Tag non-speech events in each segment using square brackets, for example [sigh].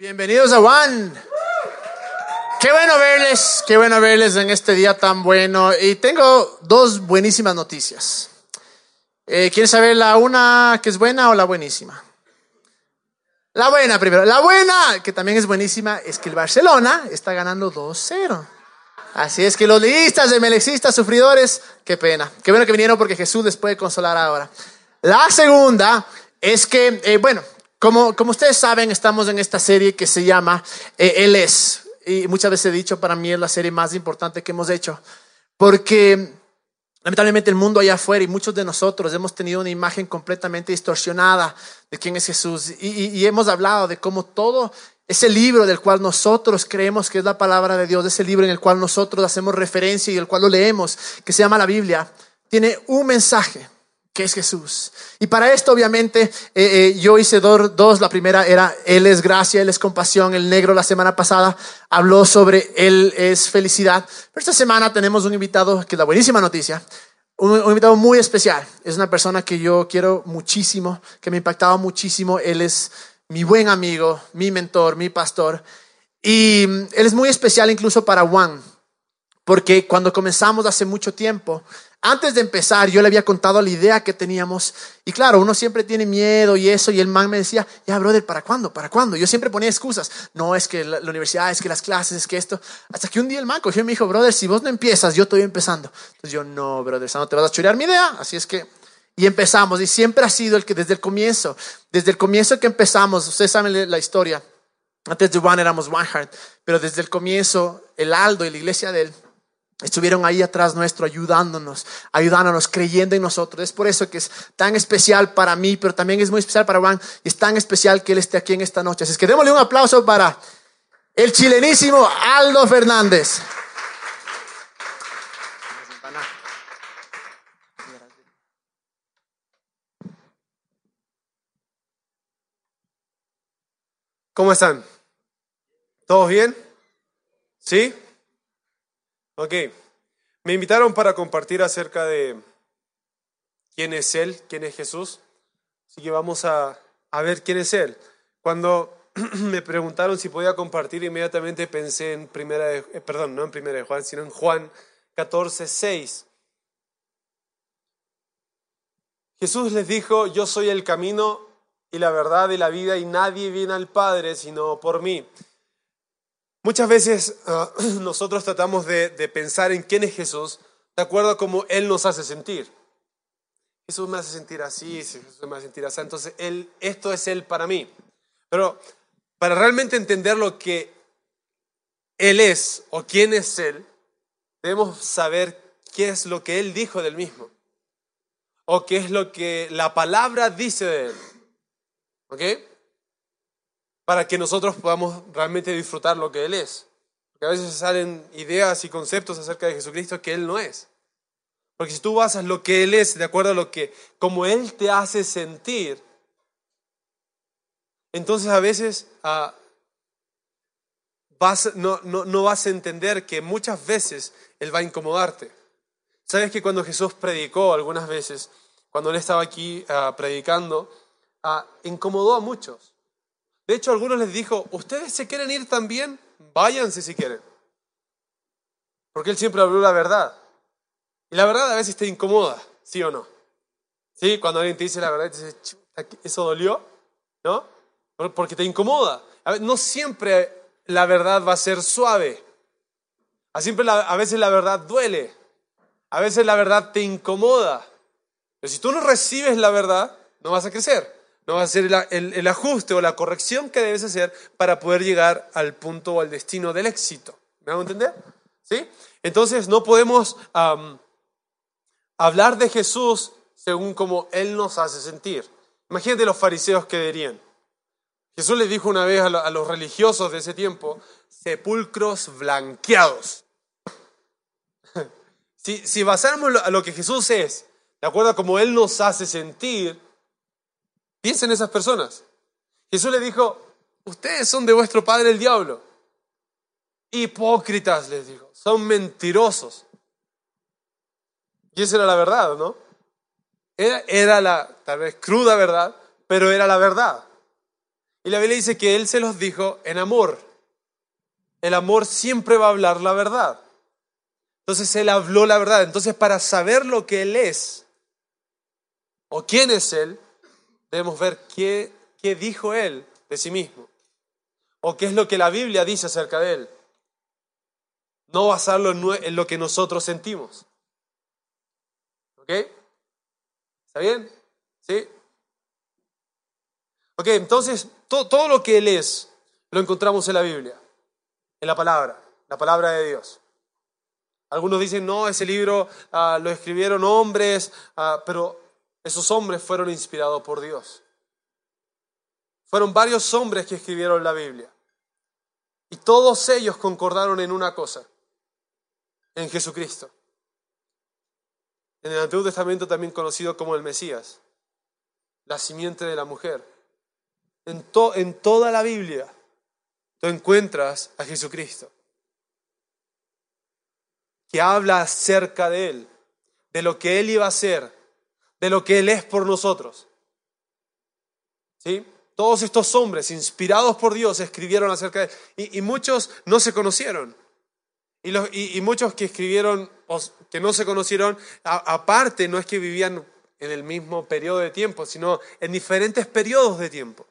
Bienvenidos a Juan. Qué bueno verles, qué bueno verles en este día tan bueno. Y tengo dos buenísimas noticias. Eh, ¿Quieren saber la una que es buena o la buenísima? La buena primero. La buena, que también es buenísima, es que el Barcelona está ganando 2-0. Así es que los de melexistas, sufridores, qué pena. Qué bueno que vinieron porque Jesús les puede consolar ahora. La segunda es que, eh, bueno, como, como ustedes saben, estamos en esta serie que se llama eh, Él es. Y muchas veces he dicho, para mí es la serie más importante que hemos hecho. Porque lamentablemente el mundo allá afuera y muchos de nosotros hemos tenido una imagen completamente distorsionada de quién es Jesús. Y, y hemos hablado de cómo todo ese libro del cual nosotros creemos que es la palabra de Dios, ese libro en el cual nosotros hacemos referencia y el cual lo leemos, que se llama la Biblia, tiene un mensaje es Jesús. Y para esto, obviamente, eh, eh, yo hice dos. La primera era Él es gracia, Él es compasión. El negro la semana pasada habló sobre Él es felicidad. Pero esta semana tenemos un invitado, que es la buenísima noticia, un, un invitado muy especial. Es una persona que yo quiero muchísimo, que me ha impactado muchísimo. Él es mi buen amigo, mi mentor, mi pastor. Y mm, Él es muy especial incluso para Juan, porque cuando comenzamos hace mucho tiempo, antes de empezar, yo le había contado la idea que teníamos. Y claro, uno siempre tiene miedo y eso. Y el man me decía, ya, brother, ¿para cuándo? ¿Para cuándo? Yo siempre ponía excusas. No, es que la, universidad, es que las clases, es que esto. Hasta que un día el man cogió y me dijo, brother, si vos no empiezas, yo estoy empezando. Entonces yo, no, brother, no te vas a chorear mi idea. Así es que, y empezamos. Y siempre ha sido el que desde el comienzo, desde el comienzo que empezamos, ustedes saben la historia. Antes de One éramos One Heart, pero desde el comienzo, el Aldo y la iglesia de él estuvieron ahí atrás nuestro ayudándonos, ayudándonos, creyendo en nosotros. Es por eso que es tan especial para mí, pero también es muy especial para Juan es tan especial que él esté aquí en esta noche. Así es que démosle un aplauso para el chilenísimo Aldo Fernández. ¿Cómo están? ¿Todos bien? ¿Sí? Ok, me invitaron para compartir acerca de quién es Él, quién es Jesús. Así que vamos a, ver quién es Él. Cuando [clears throat] me preguntaron si podía compartir, inmediatamente pensé en primera de, eh, perdón, no en primera de Juan, sino en Juan 14, 6. Jesús les dijo, yo soy el camino y la verdad y la vida y nadie viene al Padre sino por mí. Muchas veces ah, [clears throat] nosotros tratamos de, pensar en quién es Jesús de acuerdo a cómo Él nos hace sentir. Jesús me hace sentir así, Jesús me hace sentir así. Entonces, él, esto es Él para mí. Pero para realmente entender lo que Él es o quién es Él, debemos saber qué es lo que Él dijo del mismo. O qué es lo que la palabra dice de Él. ¿Ok? Para que nosotros podamos realmente disfrutar lo que Él es. Porque a veces salen ideas y conceptos acerca de Jesucristo que Él no es. Porque si tú basas lo que Él es de acuerdo a lo que, como Él te hace sentir, entonces a veces ah, no, vas a entender que muchas veces Él va a incomodarte. Sabes que cuando Jesús predicó algunas veces, cuando Él estaba aquí ah, predicando, ah, incomodó a muchos. De hecho, algunos les dijo, ustedes se quieren ir también, váyanse si quieren. Porque él siempre habló la verdad. Y la verdad a veces te incomoda, ¿sí o no? ¿Sí? Cuando alguien te dice la verdad, te dice, ¿eso dolió? ¿No? Porque te incomoda. no siempre la verdad va a ser suave. A, siempre a veces la verdad duele. A veces la verdad te incomoda. Pero si tú no recibes la verdad, no vas a crecer no va a ser el, ajuste o la corrección que debes hacer para poder llegar al punto o al destino del éxito. ¿Me hago entender? ¿Sí? Entonces no podemos hablar de Jesús según como Él nos hace sentir. Imagínate los fariseos que dirían. Jesús les dijo una vez a, los religiosos de ese tiempo, sepulcros blanqueados. [laughs] si, si basamos a lo que Jesús es, de acuerdo a cómo Él nos hace sentir, Piensen en esas personas. Jesús le dijo, ustedes son de vuestro padre el diablo. Hipócritas, les dijo, son mentirosos. Y esa era la verdad, ¿no? Era, era la tal vez cruda verdad, pero era la verdad. Y la Biblia dice que Él se los dijo en amor. El amor siempre va a hablar la verdad. Entonces Él habló la verdad. Entonces para saber lo que Él es o quién es Él, debemos ver qué, qué dijo Él de sí mismo. O qué es lo que la Biblia dice acerca de Él. No basarlo en lo que nosotros sentimos. ¿Ok? ¿Está bien? ¿Sí? Ok, entonces todo, lo que Él es lo encontramos en la Biblia, en la palabra, la palabra de Dios. Algunos dicen, no, ese libro ah, lo escribieron hombres, ah, pero esos hombres fueron inspirados por Dios. Fueron varios hombres que escribieron la Biblia. Y todos ellos concordaron en una cosa, en Jesucristo. En el Antiguo Testamento también conocido como el Mesías, la simiente de la mujer. En, en toda la Biblia tú encuentras a Jesucristo, que habla acerca de Él, de lo que Él iba a hacer, de lo que Él es por nosotros. ¿Sí? Todos estos hombres, inspirados por Dios, escribieron acerca de Él. Y, muchos no se conocieron. Y, los, y, muchos que escribieron, que no se conocieron, aparte no es que vivían en el mismo periodo de tiempo, sino en diferentes periodos de tiempo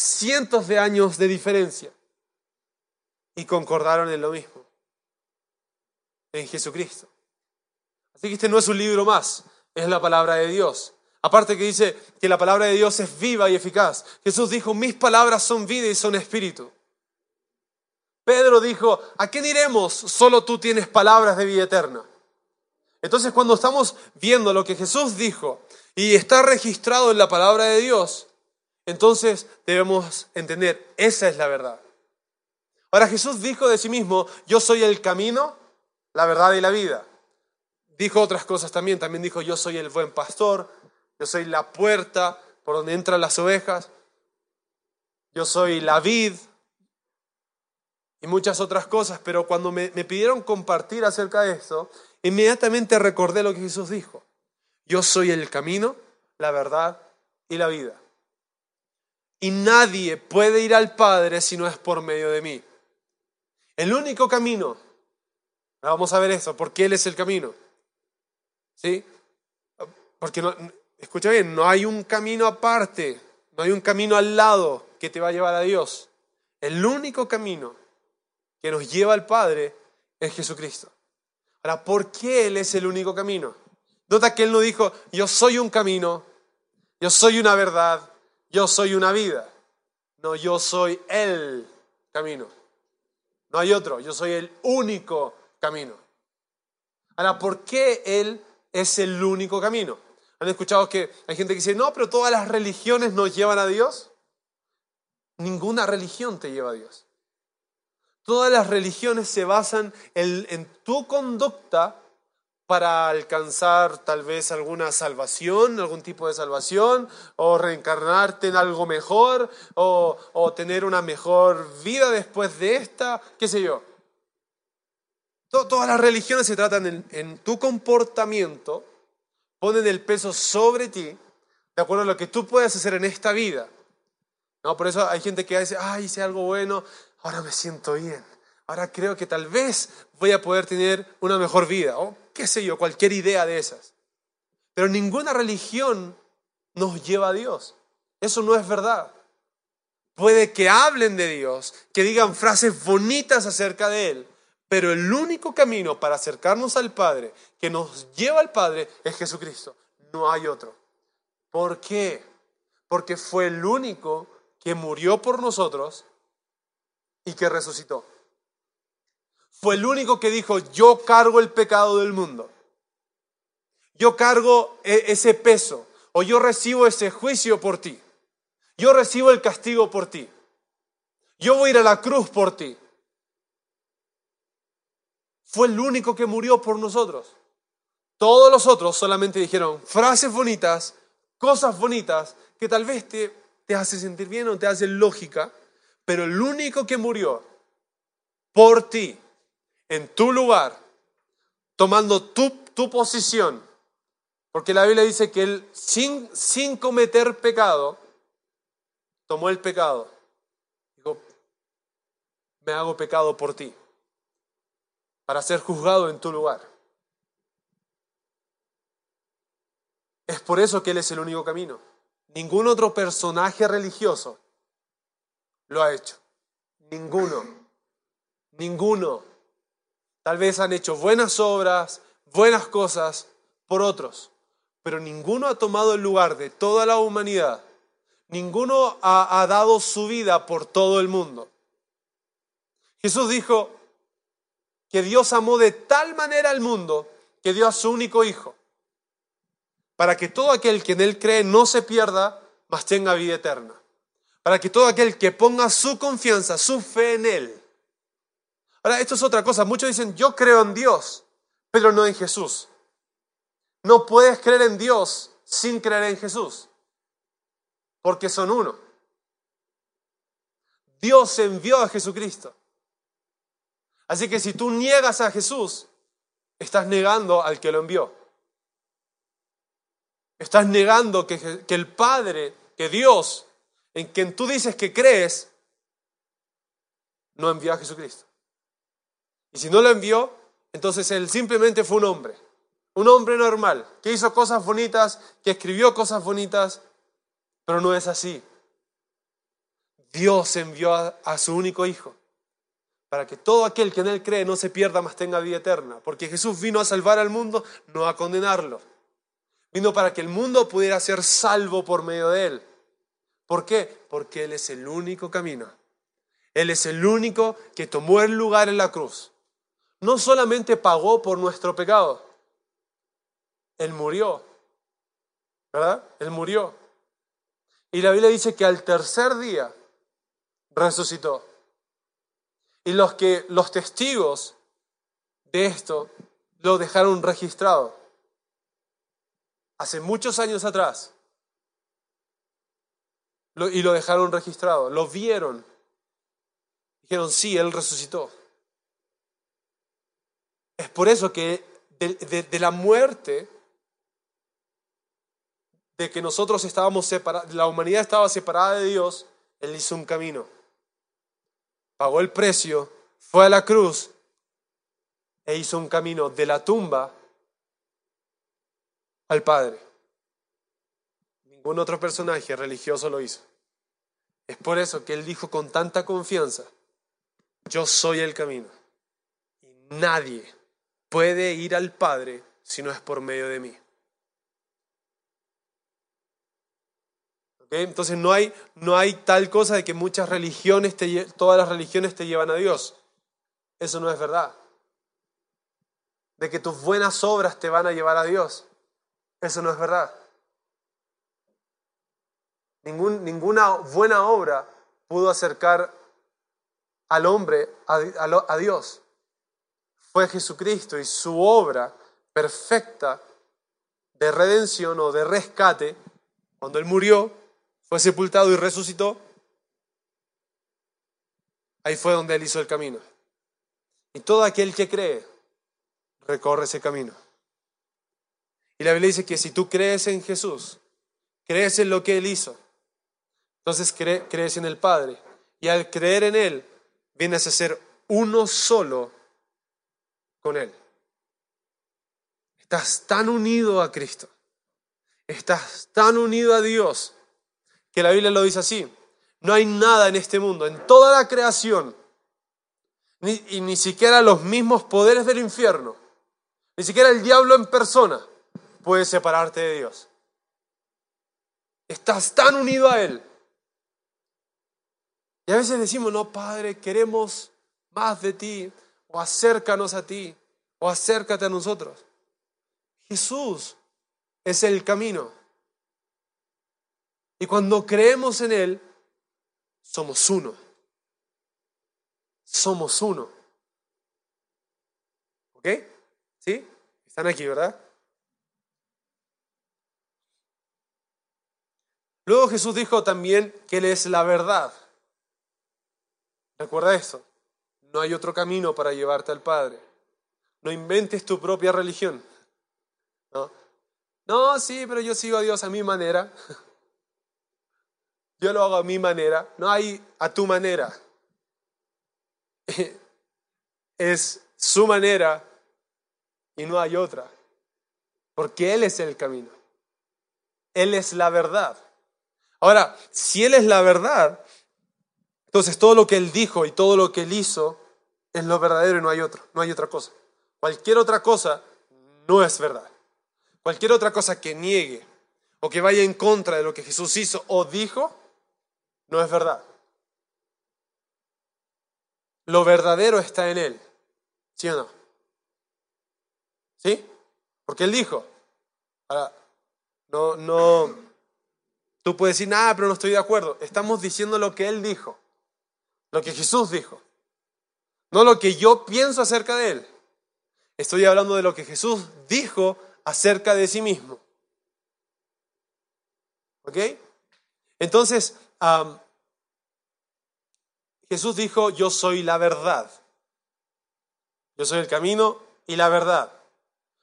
cientos de años de diferencia y concordaron en lo mismo, en Jesucristo. Así que este no es un libro más, es la palabra de Dios. Aparte que dice que la palabra de Dios es viva y eficaz. Jesús dijo, mis palabras son vida y son espíritu. Pedro dijo, ¿a quién iremos? Solo tú tienes palabras de vida eterna. Entonces cuando estamos viendo lo que Jesús dijo y está registrado en la palabra de Dios, entonces debemos entender, esa es la verdad. Ahora Jesús dijo de sí mismo, yo soy el camino, la verdad y la vida. Dijo otras cosas también, también dijo, yo soy el buen pastor, yo soy la puerta por donde entran las ovejas, yo soy la vid y muchas otras cosas, pero cuando me, pidieron compartir acerca de esto, inmediatamente recordé lo que Jesús dijo. Yo soy el camino, la verdad y la vida. Y nadie puede ir al Padre si no es por medio de mí. El único camino, vamos a ver eso, porque Él es el camino. ¿Sí? Porque, no, escucha bien, no hay un camino aparte, no hay un camino al lado que te va a llevar a Dios. El único camino que nos lleva al Padre es Jesucristo. Ahora, ¿por qué Él es el único camino? Nota que Él no dijo, yo soy un camino, yo soy una verdad, yo soy una vida. No, yo soy el camino. No hay otro, yo soy el único camino. Ahora, ¿por qué Él es el único camino? ¿Han escuchado que hay gente que dice, no, pero todas las religiones nos llevan a Dios? Ninguna religión te lleva a Dios. Todas las religiones se basan en, en tu conducta para alcanzar tal vez alguna salvación, algún tipo de salvación, o reencarnarte en algo mejor, o, tener una mejor vida después de esta, qué sé yo. Todas las religiones se tratan en, tu comportamiento, ponen el peso sobre ti, de acuerdo a lo que tú puedes hacer en esta vida. ¿No? Por eso hay gente que dice, ay, hice algo bueno, ahora me siento bien. Ahora creo que tal vez voy a poder tener una mejor vida qué sé yo, cualquier idea de esas. Pero ninguna religión nos lleva a Dios. Eso no es verdad. Puede que hablen de Dios, que digan frases bonitas acerca de Él, pero el único camino para acercarnos al Padre, que nos lleva al Padre, es Jesucristo. No hay otro. ¿Por qué? Porque fue el único que murió por nosotros y que resucitó fue el único que dijo, yo cargo el pecado del mundo. Yo cargo e-, ese peso o yo recibo ese juicio por ti. Yo recibo el castigo por ti. Yo voy a ir a la cruz por ti. Fue el único que murió por nosotros. Todos los otros solamente dijeron frases bonitas, cosas bonitas, que tal vez te, te hace sentir bien o te hace lógica, pero el único que murió por ti en tu lugar, tomando tu, tu posición, porque la Biblia dice que Él sin, sin cometer pecado, tomó el pecado. Dijo, me hago pecado por ti, para ser juzgado en tu lugar. Es por eso que Él es el único camino. Ningún otro personaje religioso lo ha hecho. Ninguno. Ninguno. Tal vez han hecho buenas obras, buenas cosas por otros, pero ninguno ha tomado el lugar de toda la humanidad. Ninguno ha, ha dado su vida por todo el mundo. Jesús dijo que Dios amó de tal manera al mundo que dio a su único hijo, para que todo aquel que en él cree no se pierda, mas tenga vida eterna. Para que todo aquel que ponga su confianza, su fe en él. Ahora, esto es otra cosa. Muchos dicen, yo creo en Dios, pero no en Jesús. No puedes creer en Dios sin creer en Jesús, porque son uno. Dios envió a Jesucristo. Así que si tú niegas a Jesús, estás negando al que lo envió. Estás negando que, que el Padre, que Dios, en quien tú dices que crees, no envió a Jesucristo. Y si no lo envió, entonces Él simplemente fue un hombre, un hombre normal, que hizo cosas bonitas, que escribió cosas bonitas, pero no es así. Dios envió a, a su único Hijo para que todo aquel que en Él cree no se pierda, mas tenga vida eterna. Porque Jesús vino a salvar al mundo, no a condenarlo. Vino para que el mundo pudiera ser salvo por medio de Él. ¿Por qué? Porque Él es el único camino. Él es el único que tomó el lugar en la cruz. No solamente pagó por nuestro pecado, Él murió. ¿Verdad? Él murió. Y la Biblia dice que al tercer día resucitó. Y los que los testigos de esto lo dejaron registrado. Hace muchos años atrás. y lo dejaron registrado. Lo vieron. Dijeron, sí, Él resucitó. Es por eso que de, de la muerte, de que nosotros estábamos separados, la humanidad estaba separada de Dios, Él hizo un camino pagó el precio, fue a la cruz e hizo un camino de la tumba al Padre. Ningún otro personaje religioso lo hizo. Es por eso que él dijo con tanta confianza, yo soy el camino. Y nadie puede ir al Padre si no es por medio de mí. Entonces no hay, no hay tal cosa de que muchas religiones, te, todas las religiones te llevan a Dios. Eso no es verdad. De que tus buenas obras te van a llevar a Dios. Eso no es verdad. Ningún, ninguna buena obra pudo acercar al hombre a, a Dios. Fue Jesucristo y su obra perfecta de redención o de rescate, cuando Él murió, fue sepultado y resucitó, ahí fue donde Él hizo el camino. Y todo aquel que cree, recorre ese camino. Y la Biblia dice que si tú crees en Jesús, crees en lo que Él hizo, entonces crees en el Padre. Y al creer en Él, vienes a ser uno solo con Él. Estás tan unido a Cristo. Estás tan unido a Dios que la Biblia lo dice así. No hay nada en este mundo, en toda la creación, y ni siquiera los mismos poderes del infierno, ni siquiera el diablo en persona puede separarte de Dios. Estás tan unido a Él. Y a veces decimos, no, Padre, queremos más de ti, o acércanos a ti, o acércate a nosotros. Jesús es el camino. Y cuando creemos en Él, somos uno. Somos uno. ¿Ok? ¿Sí? Están aquí, ¿verdad? Luego Jesús dijo también que Él es la verdad. Recuerda eso. No hay otro camino para llevarte al Padre. No inventes tu propia religión. No, no sí, pero yo sigo a Dios a mi manera. [laughs] Yo lo hago a mi manera, no hay a tu manera. [laughs] Es su manera y no hay otra. Porque Él es el camino. Él es la verdad. Ahora, si Él es la verdad, entonces todo lo que Él dijo y todo lo que Él hizo es lo verdadero y no hay no hay otra cosa. Cualquier otra cosa no es verdad. Cualquier otra cosa que niegue o que vaya en contra de lo que Jesús hizo o dijo, no es verdad. Lo verdadero está en Él. ¿Sí o no? ¿Sí? Porque Él dijo. Ahora, no, no, tú puedes decir, nada, pero no estoy de acuerdo. Estamos diciendo lo que Él dijo, lo que Jesús dijo, no lo que yo pienso acerca de Él. Estoy hablando de lo que Jesús dijo acerca de sí mismo. ¿Ok? Entonces, Jesús dijo, yo soy la verdad. Yo soy el camino y la verdad.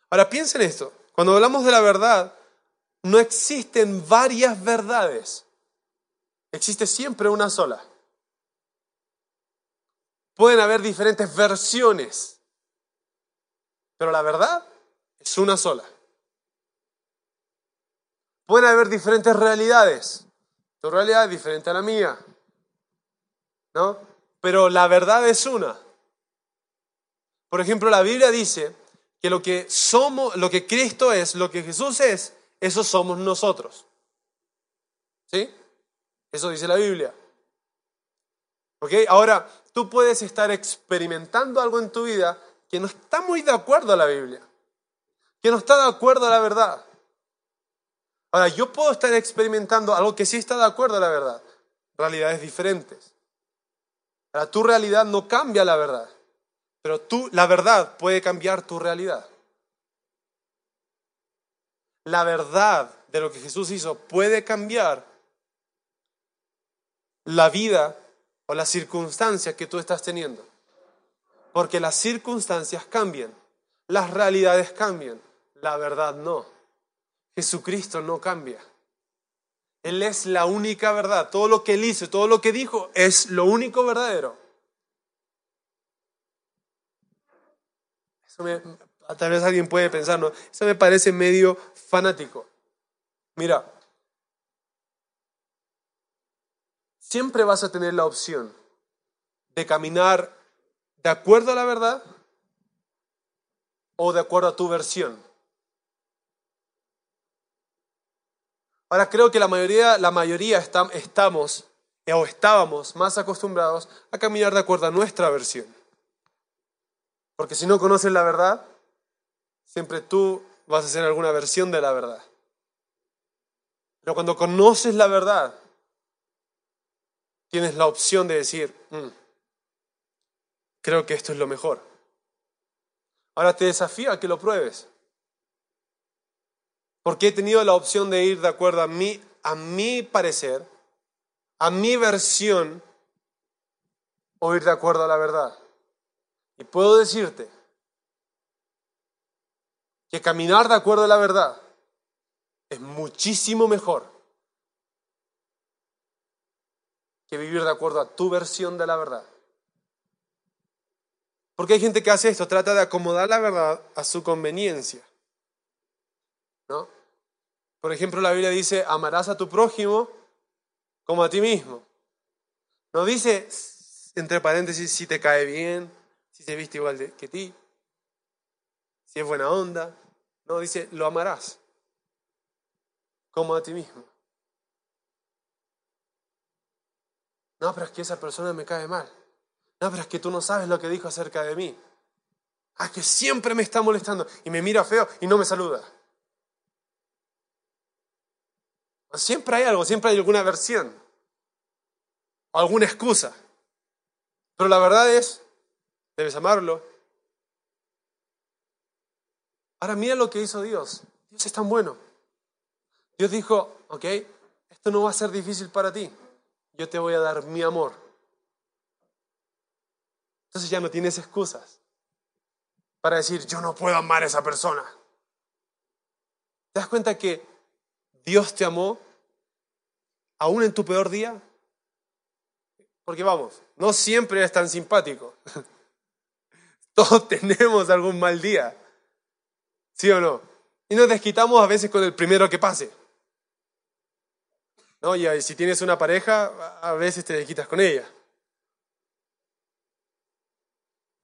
Ahora piensen esto, cuando hablamos de la verdad, no existen varias verdades, existe siempre una sola. Pueden haber diferentes versiones, pero la verdad es una sola. Pueden haber diferentes realidades. Tu realidad es diferente a la mía. ¿No? Pero la verdad es una. Por ejemplo, la Biblia dice que lo que somos, lo que Cristo es, lo que Jesús es, eso somos nosotros. ¿Sí? Eso dice la Biblia. ¿Ok? Ahora, tú puedes estar experimentando algo en tu vida que no está muy de acuerdo a la Biblia, que no está de acuerdo a la verdad. Ahora, yo puedo estar experimentando algo que sí está de acuerdo a la verdad, realidades diferentes. Ahora, tu realidad no cambia la verdad. Pero tú, la verdad puede cambiar tu realidad. La verdad de lo que Jesús hizo puede cambiar la vida o las circunstancias que tú estás teniendo. Porque las circunstancias cambian, las realidades cambian, la verdad no. Jesucristo no cambia. Él es la única verdad. Todo lo que él hizo, todo lo que dijo es lo único verdadero. tal vez alguien puede pensar, ¿no? Eso me parece medio fanático. Mira, siempre vas a tener la opción de caminar de acuerdo a la verdad o de acuerdo a tu versión. Ahora creo que la mayoría, la mayoría estamos o estábamos más acostumbrados a caminar de acuerdo a nuestra versión. Porque si no conoces la verdad, siempre tú vas a hacer alguna versión de la verdad. Pero cuando conoces la verdad, tienes la opción de decir, mm, creo que esto es lo mejor. Ahora te desafío a que lo pruebes. Porque he tenido la opción de ir de acuerdo a mí, a mi parecer, a mi versión, o ir de acuerdo a la verdad. Y puedo decirte que caminar de acuerdo a la verdad es muchísimo mejor que vivir de acuerdo a tu versión de la verdad. Porque hay gente que hace esto, trata de acomodar la verdad a su conveniencia. ¿No? Por ejemplo, la Biblia dice, amarás a tu prójimo como a ti mismo. No dice, entre paréntesis, si te cae bien, si se viste igual que ti, si es buena onda. No, dice, lo amarás como a ti mismo. No, pero es que esa persona me cae mal. No, pero es que tú no sabes lo que dijo acerca de mí. Ah, que siempre me está molestando y me mira feo y no me saluda. Siempre hay algo, siempre hay alguna versión, alguna excusa. Pero la verdad es Debes amarlo. Ahora mira lo que hizo Dios. Dios es tan bueno. Dios dijo, ok, esto no va a ser difícil para ti. Yo te voy a dar mi amor. Entonces ya no tienes excusas para decir, yo no puedo amar a esa persona. ¿Te das cuenta que Dios te amó aún en tu peor día? Porque vamos, no siempre eres tan simpático. [laughs] Todos tenemos algún mal día. ¿Sí o no? Y nos desquitamos a veces con el primero que pase. ¿No? Y si tienes una pareja, a veces te desquitas con ella.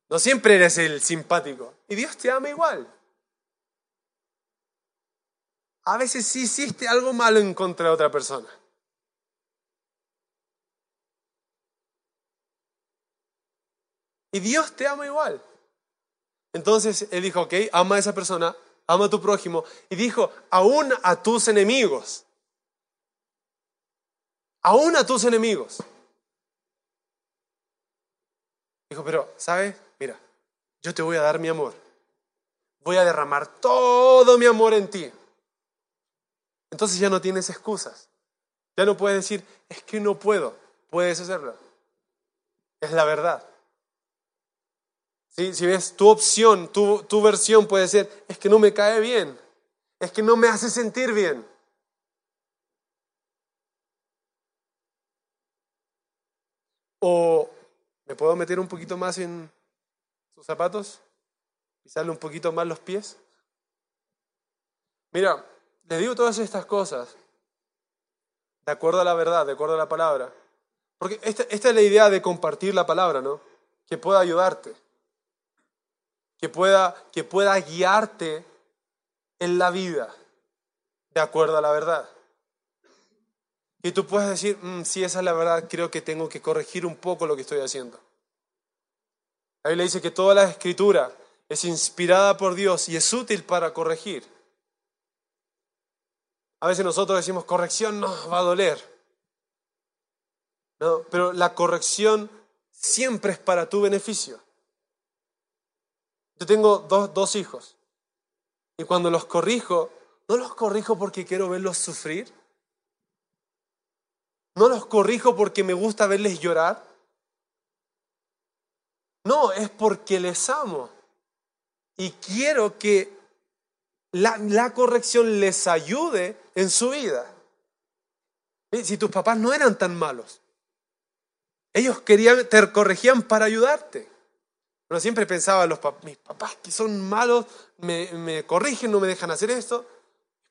No siempre eres el simpático. Y Dios te ama igual. A veces sí hiciste algo malo en contra de otra persona. Y Dios te ama igual. Entonces él dijo, ok, ama a esa persona, ama a tu prójimo. Y dijo, aún a tus enemigos. Aún a tus enemigos. Dijo, pero, ¿sabes? Mira, yo te voy a dar mi amor. Voy a derramar todo mi amor en ti. Entonces ya no tienes excusas. Ya no puedes decir, es que no puedo. Puedes hacerlo. Es la verdad. Si ves tu opción, tu, tu versión puede ser, es que no me cae bien, es que no me hace sentir bien. O me puedo meter un poquito más en sus zapatos, pisarle un poquito más los pies. Mira, les digo todas estas cosas de acuerdo a la verdad, de acuerdo a la palabra. Porque esta, esta es la idea de compartir la palabra, ¿no? Que pueda ayudarte que pueda, que pueda guiarte en la vida de acuerdo a la verdad. Y tú puedes decir, mm, si esa es la verdad, creo que tengo que corregir un poco lo que estoy haciendo. La Biblia dice que toda la escritura es inspirada por Dios y es útil para corregir. A veces nosotros decimos, corrección nos va a doler. No, pero la corrección siempre es para tu beneficio. Yo tengo dos, dos hijos y cuando los corrijo, no los corrijo porque quiero verlos sufrir. No los corrijo porque me gusta verles llorar. No, es porque les amo. Y quiero que la, la, corrección les ayude en su vida. Si tus papás no eran tan malos, ellos querían, te corregían para ayudarte. Pero siempre pensaba, los mis papás que son malos me, me corrigen, no me dejan hacer esto,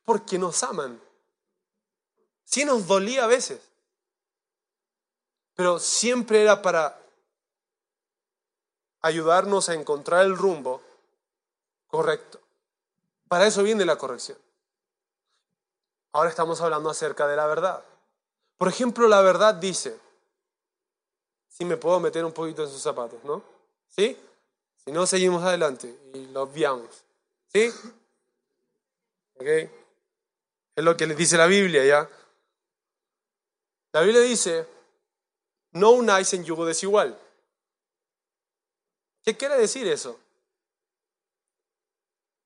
porque nos aman. Sí nos dolía a veces, pero siempre era para ayudarnos a encontrar el rumbo correcto. Para eso viene la corrección. Ahora estamos hablando acerca de la verdad. Por ejemplo, la verdad dice, si me puedo meter un poquito en sus zapatos, ¿no? ¿Sí? Si no, seguimos adelante y lo obviamos. ¿Sí? ¿Ok? Es lo que les dice la Biblia, ¿ya? La Biblia dice, no unáis en yugo desigual. ¿Qué quiere decir eso?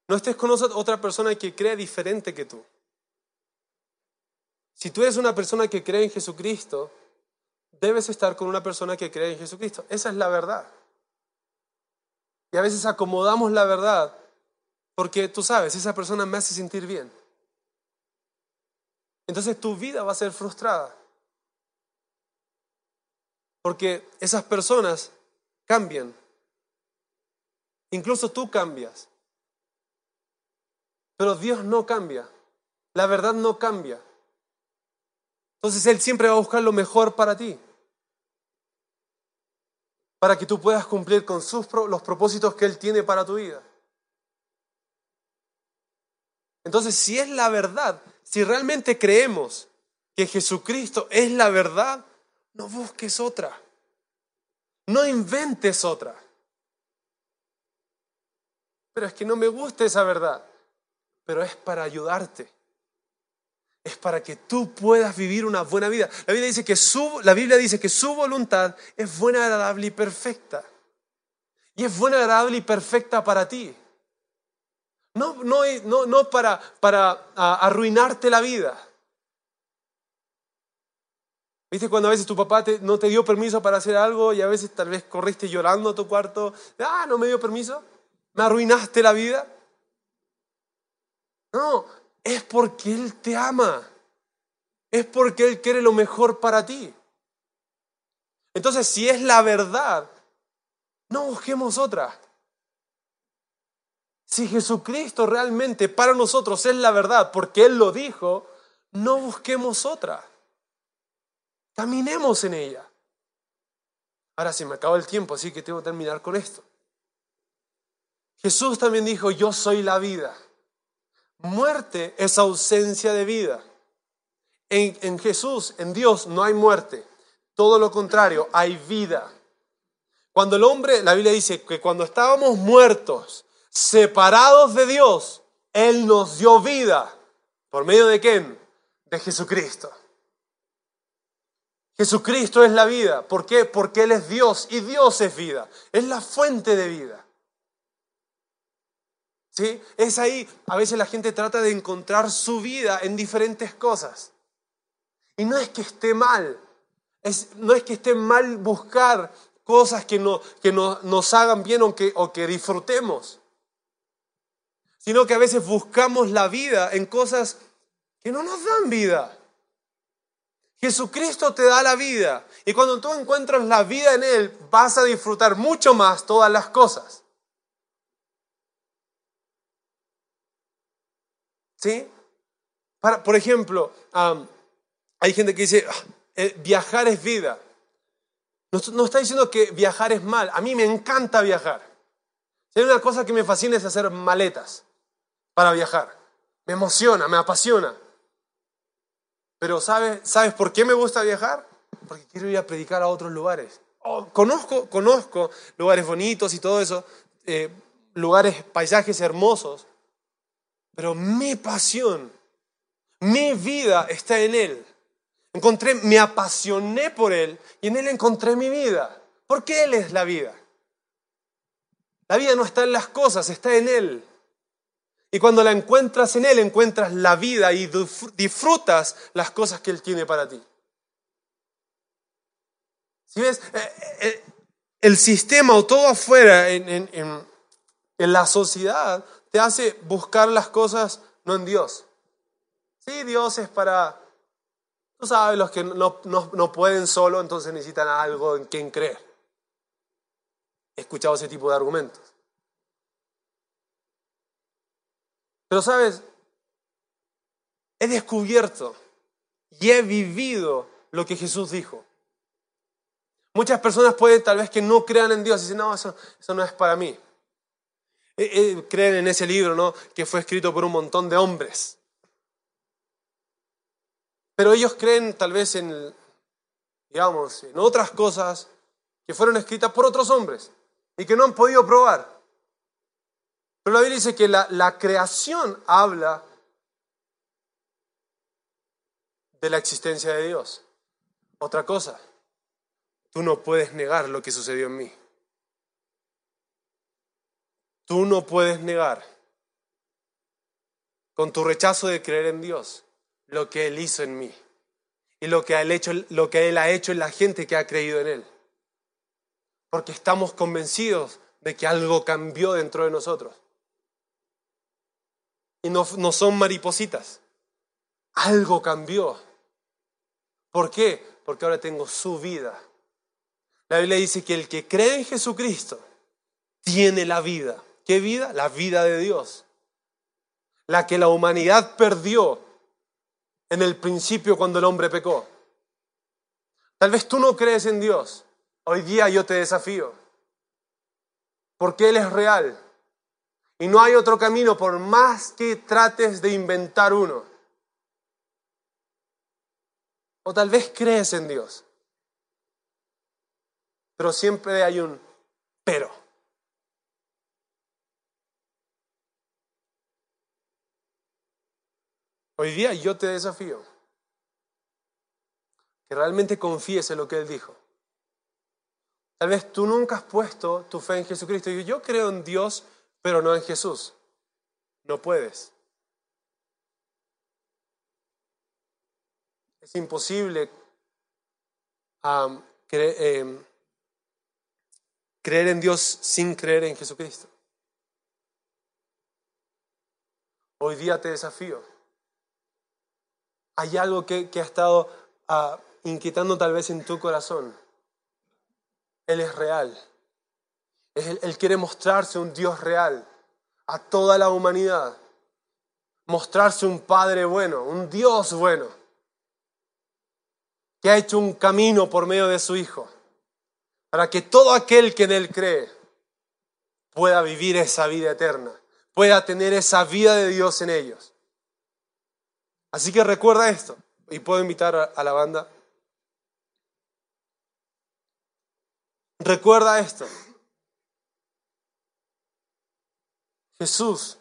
No estés con otra persona que cree diferente que tú. Si tú eres una persona que cree en Jesucristo, debes estar con una persona que cree en Jesucristo. Esa es la verdad. Y a veces acomodamos la verdad porque tú sabes, esa persona me hace sentir bien. Entonces tu vida va a ser frustrada. Porque esas personas cambian. Incluso tú cambias. Pero Dios no cambia. La verdad no cambia. Entonces Él siempre va a buscar lo mejor para ti para que tú puedas cumplir con sus, los propósitos que Él tiene para tu vida. Entonces, si es la verdad, si realmente creemos que Jesucristo es la verdad, no busques otra. No inventes otra. Pero es que no me gusta esa verdad. Pero es para ayudarte es para que tú puedas vivir una buena vida. La Biblia dice que su, la Biblia dice que su voluntad es buena, agradable y perfecta. Y es buena, agradable y perfecta para ti. No, no, no, no para, para arruinarte la vida. ¿Viste cuando a veces tu papá no te dio permiso para hacer algo y a veces tal vez corriste llorando a tu cuarto? Ah, no me dio permiso. ¿Me arruinaste la vida? No, es porque Él te ama. es porque Él quiere lo mejor para ti. Entonces, si es la verdad, no busquemos otra. Si Jesucristo realmente para nosotros es la verdad, porque Él lo dijo, no busquemos otra. Caminemos en ella. Ahora se me acaba el tiempo, así que tengo que terminar con esto. Jesús también dijo, yo soy la vida. Muerte es ausencia de vida. En, Jesús, en Dios, no hay muerte. Todo lo contrario, hay vida. Cuando el hombre, la Biblia dice que cuando estábamos muertos, separados de Dios, Él nos dio vida. ¿Por medio de quién? De Jesucristo. Jesucristo es la vida. ¿Por qué? Porque Él es Dios y Dios es vida. Es la fuente de vida. ¿Sí? Es ahí, a veces la gente trata de encontrar su vida en diferentes cosas. Y no es que esté mal, es, no es que esté mal buscar cosas que, no, que no, nos hagan bien o que, o que disfrutemos, sino que a veces buscamos la vida en cosas que no nos dan vida. Jesucristo te da la vida y cuando tú encuentras la vida en Él vas a disfrutar mucho más todas las cosas. ¿Sí? Para, por ejemplo, hay gente que dice, ah, eh, viajar es vida. No, está diciendo que viajar es mal. A mí me encanta viajar. Si hay una cosa que me fascina es hacer maletas para viajar. Me emociona, me apasiona. Pero ¿sabes, ¿sabes por qué me gusta viajar? Porque quiero ir a predicar a otros lugares. Conozco, conozco lugares bonitos y todo eso, eh, lugares, paisajes hermosos, pero mi pasión, mi vida está en Él. Encontré, me apasioné por Él y en Él encontré mi vida. Porque Él es la vida. La vida no está en las cosas, está en Él. Y cuando la encuentras en Él, encuentras la vida y disfrutas las cosas que Él tiene para ti. Si ves, eh, eh, el sistema o todo afuera en, en la sociedad te hace buscar las cosas no en Dios. Sí, Dios es para Tú sabes, los que no, pueden solo, entonces necesitan algo en quien creer. He escuchado ese tipo de argumentos. Pero sabes, he descubierto y he vivido lo que Jesús dijo. Muchas personas pueden tal vez que no crean en Dios y dicen, no, eso, eso no es para mí. Creen en ese libro, ¿no? Que fue escrito por un montón de hombres. Pero ellos creen tal vez en, digamos, en otras cosas que fueron escritas por otros hombres y que no han podido probar. Pero la Biblia dice que la, la creación habla de la existencia de Dios. Otra cosa, tú no puedes negar lo que sucedió en mí. Tú no puedes negar con tu rechazo de creer en Dios lo que Él hizo en mí y lo que, él hecho, lo que Él ha hecho en la gente que ha creído en Él. Porque estamos convencidos de que algo cambió dentro de nosotros. Y no, no son maripositas. Algo cambió. ¿Por qué? Porque ahora tengo su vida. La Biblia dice que el que cree en Jesucristo tiene la vida. ¿Qué vida? La vida de Dios. La que la humanidad perdió en el principio cuando el hombre pecó. Tal vez tú no crees en Dios. Hoy día yo te desafío. Porque Él es real. Y no hay otro camino por más que trates de inventar uno. O tal vez crees en Dios. Pero siempre hay un pero. Hoy día yo te desafío que realmente confíes en lo que Él dijo. Tal vez tú nunca has puesto tu fe en Jesucristo. Y yo creo en Dios, pero no en Jesús. No puedes. Es imposible em, creer en Dios sin creer en Jesucristo. Hoy día te desafío hay algo que, ha estado ah, inquietando tal vez en tu corazón. Él es real. Él, él quiere mostrarse un Dios real a toda la humanidad. Mostrarse un Padre bueno, un Dios bueno, que ha hecho un camino por medio de su Hijo, para que todo aquel que en Él cree pueda vivir esa vida eterna, pueda tener esa vida de Dios en ellos. Así que recuerda esto, y puedo invitar a, la banda. Recuerda esto. Jesús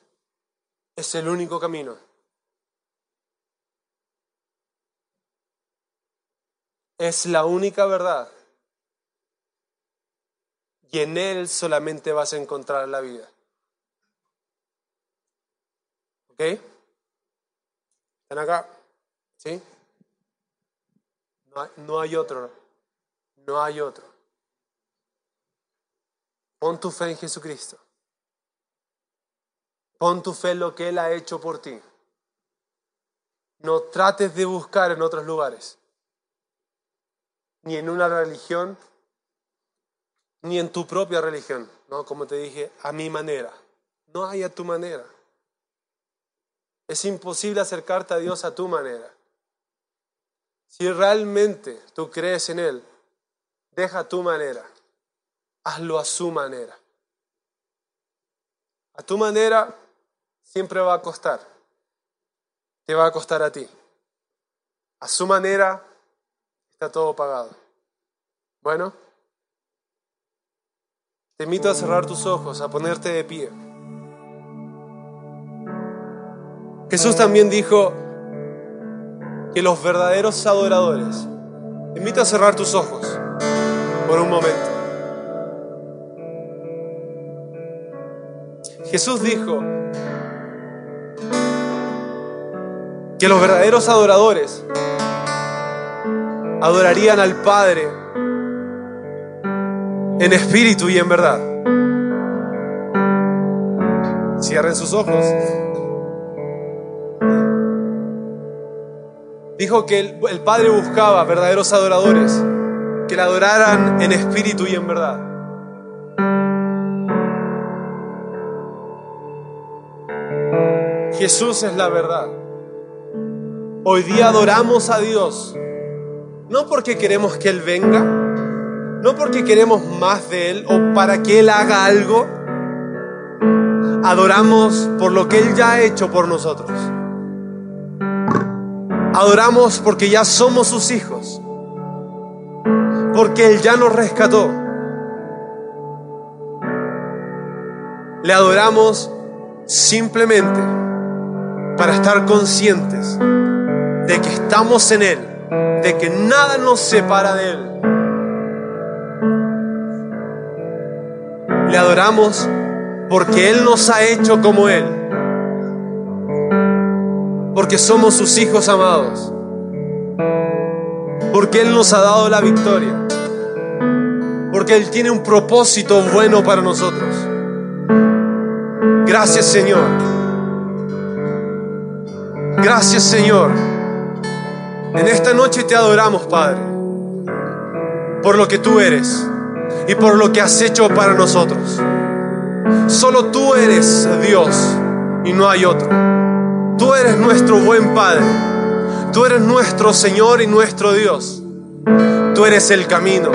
es el único camino. Es la única verdad. Y en Él solamente vas a encontrar la vida. ¿Ok? ¿Están acá? ¿Sí? No hay, no hay otro. No hay otro. Pon tu fe en Jesucristo. Pon tu fe en lo que Él ha hecho por ti. No trates de buscar en otros lugares, ni en una religión, ni en tu propia religión, ¿no? Como te dije, a mi manera. No hay a tu manera. Es imposible acercarte a Dios a tu manera. Si realmente tú crees en Él, deja tu manera, hazlo a su manera. A tu manera siempre va a costar. Te va a costar a ti. A su manera está todo pagado. Bueno, te invito a cerrar tus ojos, a ponerte de pie. Jesús también dijo que los verdaderos adoradores, te invito a cerrar tus ojos por un momento. Jesús dijo que los verdaderos adoradores adorarían al Padre en espíritu y en verdad. Cierren sus ojos. Dijo que el, Padre buscaba verdaderos adoradores que le adoraran en espíritu y en verdad. Jesús es la verdad. Hoy día adoramos a Dios, no porque queremos que Él venga, no porque queremos más de Él o para que Él haga algo. Adoramos por lo que Él ya ha hecho por nosotros. Adoramos porque ya somos sus hijos, porque Él ya nos rescató. Le adoramos simplemente para estar conscientes de que estamos en Él, de que nada nos separa de Él. Le adoramos porque Él nos ha hecho como Él, porque somos sus hijos amados, porque Él nos ha dado la victoria, porque Él tiene un propósito bueno para nosotros. Gracias Señor. Gracias Señor. En esta noche te adoramos, Padre, por lo que tú eres y por lo que has hecho para nosotros. Solo tú eres Dios y no hay otro. Tú eres nuestro buen Padre. Tú eres nuestro Señor y nuestro Dios. Tú eres el camino,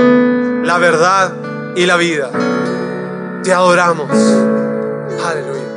la verdad y la vida. Te adoramos. Aleluya.